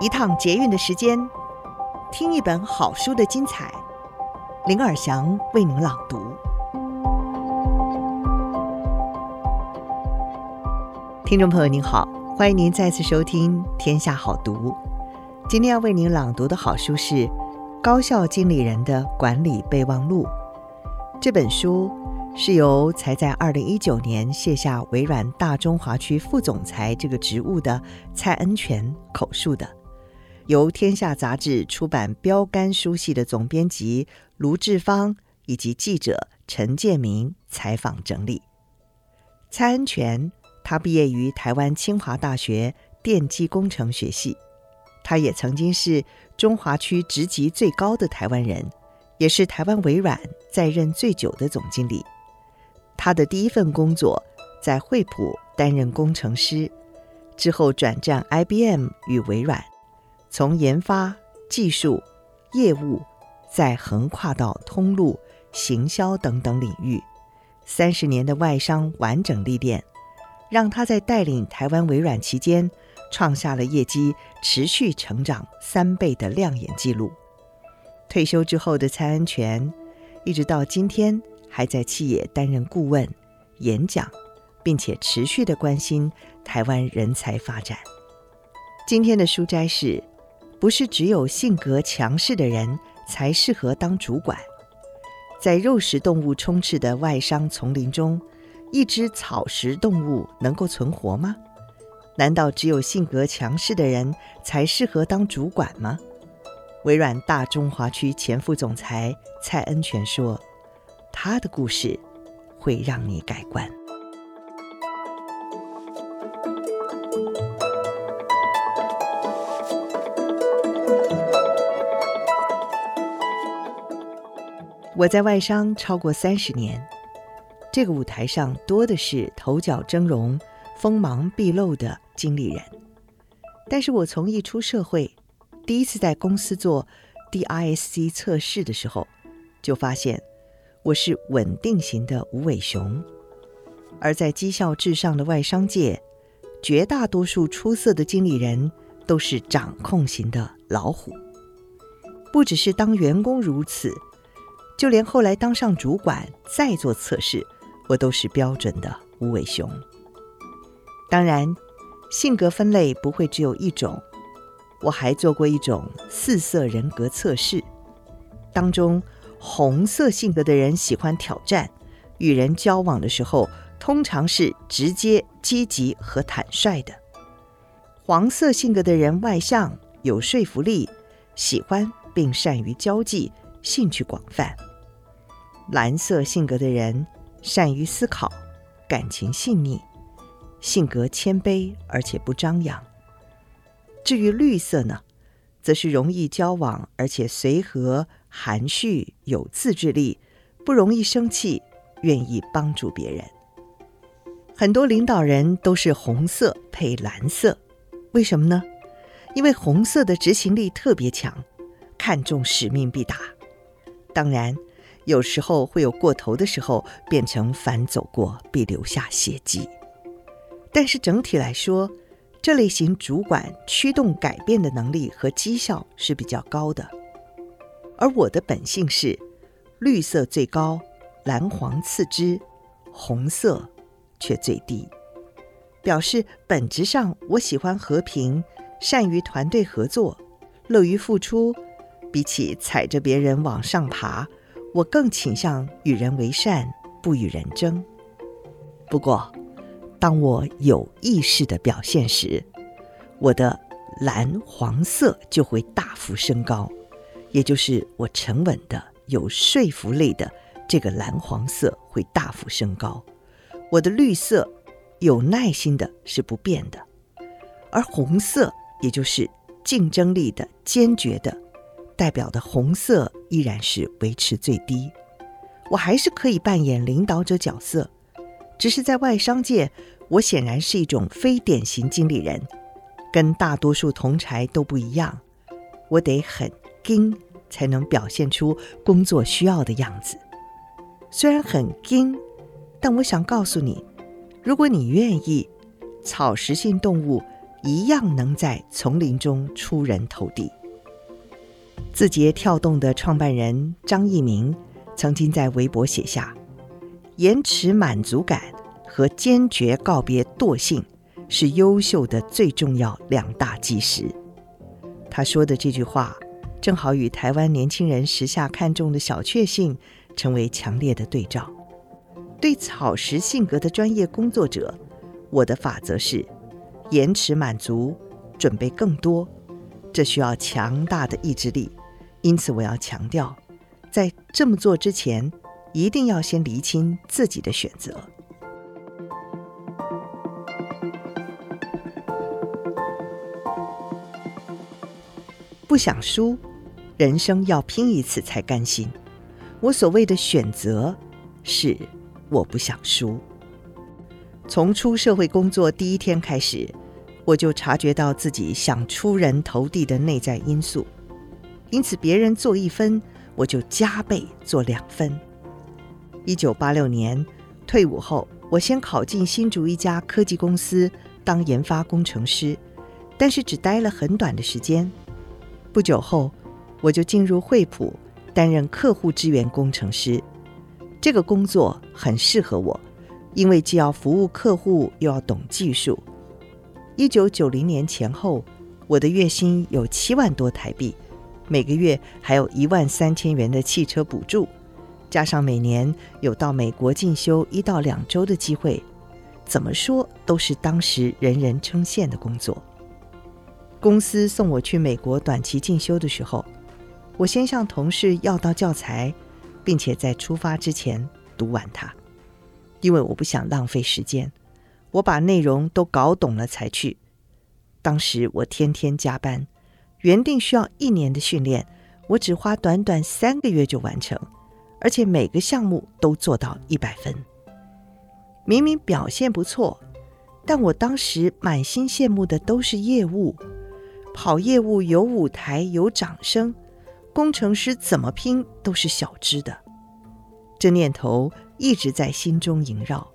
一趟捷运的时间，听一本好书的精彩。林尔祥为您朗读。听众朋友您好，欢迎您再次收听《天下好读》。今天要为您朗读的好书是《高效经理人的管理备忘录》。这本书是由才在二零一九年卸下微软大中华区副总裁这个职务的蔡恩泉口述的。由天下杂志出版标杆书系的总编辑卢志芳以及记者陈建明采访整理。蔡恩泉，他毕业于台湾清华大学电机工程学系，他也曾经是中华区职级最高的台湾人，也是台湾微软在任最久的总经理。他的第一份工作在惠普担任工程师，之后转战 IBM 与微软。从研发、技术、业务，再横跨到通路、行销等等领域，三十年的外商完整历练，让他在带领台湾微软期间，创下了业绩持续成长三倍的亮眼记录。退休之后的蔡恩泉，一直到今天还在企业担任顾问、演讲，并且持续的关心台湾人才发展。今天的书斋是。不是只有性格强势的人才适合当主管。在肉食动物充斥的外商丛林中，一只草食动物能够存活吗？难道只有性格强势的人才适合当主管吗？微软大中华区前副总裁蔡恩泉说：“他的故事会让你改观。”我在外商超过三十年，这个舞台上多的是头角峥嵘、锋芒毕露的经理人。但是我从一出社会，第一次在公司做 DISC 测试的时候，就发现我是稳定型的无尾熊，而在绩效至上的外商界，绝大多数出色的经理人都是掌控型的老虎。不只是当员工如此。就连后来当上主管再做测试，我都是标准的无尾熊。当然，性格分类不会只有一种，我还做过一种四色人格测试。当中，红色性格的人喜欢挑战，与人交往的时候通常是直接、积极和坦率的；黄色性格的人外向、有说服力，喜欢并善于交际，兴趣广泛。蓝色性格的人善于思考，感情细腻，性格谦卑而且不张扬。至于绿色呢，则是容易交往，而且随和、含蓄、有自制力，不容易生气，愿意帮助别人。很多领导人都是红色配蓝色，为什么呢？因为红色的执行力特别强，看重使命必达。当然。有时候会有过头的时候，变成反走过必留下血迹。但是整体来说，这类型主管驱动改变的能力和绩效是比较高的。而我的本性是绿色最高，蓝黄次之，红色却最低。表示本质上我喜欢和平，善于团队合作，乐于付出，比起踩着别人往上爬。我更倾向与人为善，不与人争。不过，当我有意识的表现时，我的蓝黄色就会大幅升高，也就是我沉稳的、有说服力的这个蓝黄色会大幅升高。我的绿色有耐心的是不变的，而红色也就是竞争力的、坚决的。代表的红色依然是维持最低，我还是可以扮演领导者角色，只是在外商界，我显然是一种非典型经理人，跟大多数同侪都不一样，我得很硬才能表现出工作需要的样子。虽然很硬，但我想告诉你，如果你愿意，草食性动物一样能在丛林中出人头地。字节跳动的创办人张一鸣曾经在微博写下：“延迟满足感和坚决告别惰性是优秀的最重要两大基石。”他说的这句话，正好与台湾年轻人时下看重的小确幸成为强烈的对照。对草食性格的专业工作者，我的法则是：延迟满足，准备更多。这需要强大的意志力。因此，我要强调，在这么做之前，一定要先厘清自己的选择。不想输，人生要拼一次才甘心。我所谓的选择，是我不想输。从出社会工作第一天开始，我就察觉到自己想出人头地的内在因素。因此，别人做一分，我就加倍做两分。一九八六年退伍后，我先考进新竹一家科技公司当研发工程师，但是只待了很短的时间。不久后，我就进入惠普担任客户支援工程师。这个工作很适合我，因为既要服务客户，又要懂技术。一九九零年前后，我的月薪有七万多台币。每个月还有一万三千元的汽车补助，加上每年有到美国进修一到两周的机会，怎么说都是当时人人称羡的工作。公司送我去美国短期进修的时候，我先向同事要到教材，并且在出发之前读完它，因为我不想浪费时间，我把内容都搞懂了才去。当时我天天加班。原定需要一年的训练，我只花短短三个月就完成，而且每个项目都做到一百分。明明表现不错，但我当时满心羡慕的都是业务，跑业务有舞台有掌声，工程师怎么拼都是小只的。这念头一直在心中萦绕，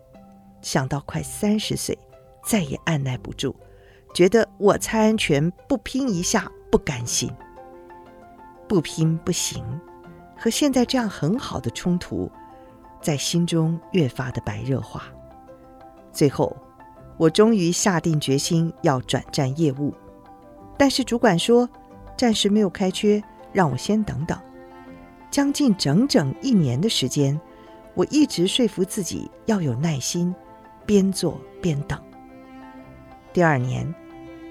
想到快三十岁，再也按捺不住，觉得我蔡安全不拼一下。不甘心，不拼不行，和现在这样很好的冲突，在心中越发的白热化。最后，我终于下定决心要转战业务，但是主管说暂时没有开缺，让我先等等。将近整整一年的时间，我一直说服自己要有耐心，边做边等。第二年。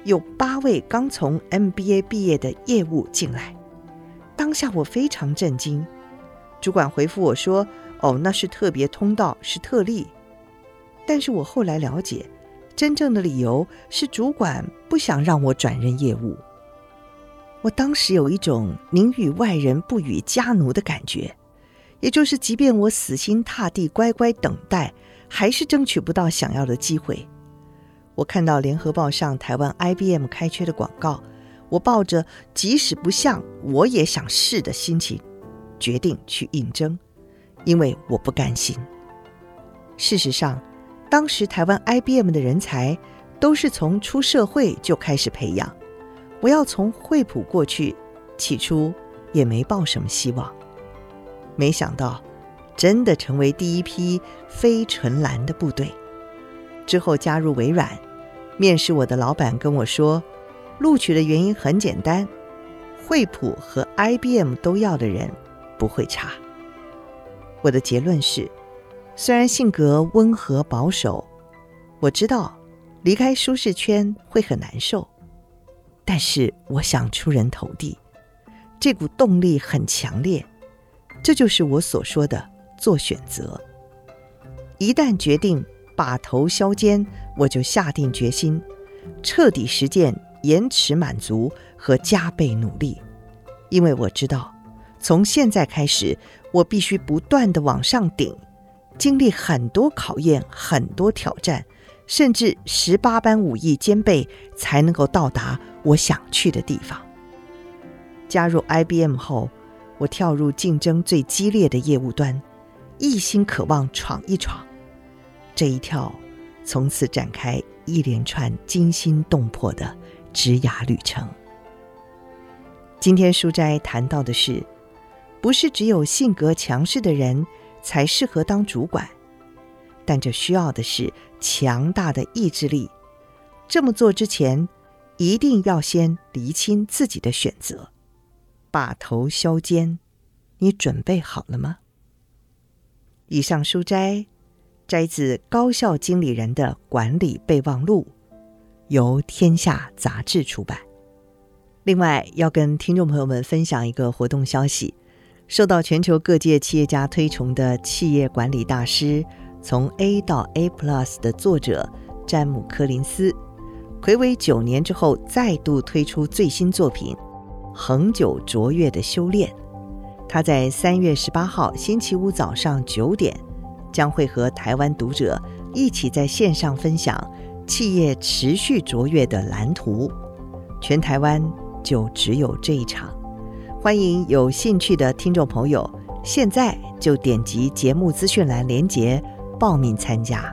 有八位刚从 MBA 毕业的业务进来，当下我非常震惊。主管回复我说：“哦，那是特别通道，是特例。”但是我后来了解，真正的理由是主管不想让我转任业务。我当时有一种宁与外人不与家奴的感觉，也就是即便我死心塌地乖乖等待，还是争取不到想要的机会。我看到联合报上台湾 IBM 开缺的广告，我抱着即使不像我也想试的心情，决定去应征，因为我不甘心。事实上，当时台湾 IBM 的人才都是从出社会就开始培养，我要从惠普过去，起初也没抱什么希望。没想到，真的成为第一批非纯蓝的部队。之后加入微软，面试我的老板跟我说，录取的原因很简单，惠普和 IBM 都要的人不会差。我的结论是，虽然性格温和保守，我知道离开舒适圈会很难受，但是我想出人头地，这股动力很强烈，这就是我所说的做选择。一旦决定。把头削尖，我就下定决心，彻底实践延迟满足和加倍努力。因为我知道，从现在开始，我必须不断地往上顶，经历很多考验、很多挑战，甚至十八般武艺兼备，才能够到达我想去的地方。加入 IBM 后，我跳入竞争最激烈的业务端，一心渴望闯一闯。这一跳，从此展开一连串惊心动魄的职涯旅程。今天书斋谈到的是，不是只有性格强势的人才适合当主管，但这需要的是强大的意志力。这么做之前，一定要先厘清自己的选择，把头削尖。你准备好了吗？以上书斋摘自《高校经理人的管理备忘录》，由天下杂志出版。另外，要跟听众朋友们分享一个活动消息：受到全球各界企业家推崇的企业管理大师，从 A 到 A Plus 的作者詹姆·柯林斯，睽违九年之后，再度推出最新作品《恒久卓越的修炼》。他在三月十八号星期五早上九点，将会和台湾读者一起在线上分享企业持续卓越的蓝图。全台湾就只有这一场，欢迎有兴趣的听众朋友，现在就点击节目资讯栏连结报名参加。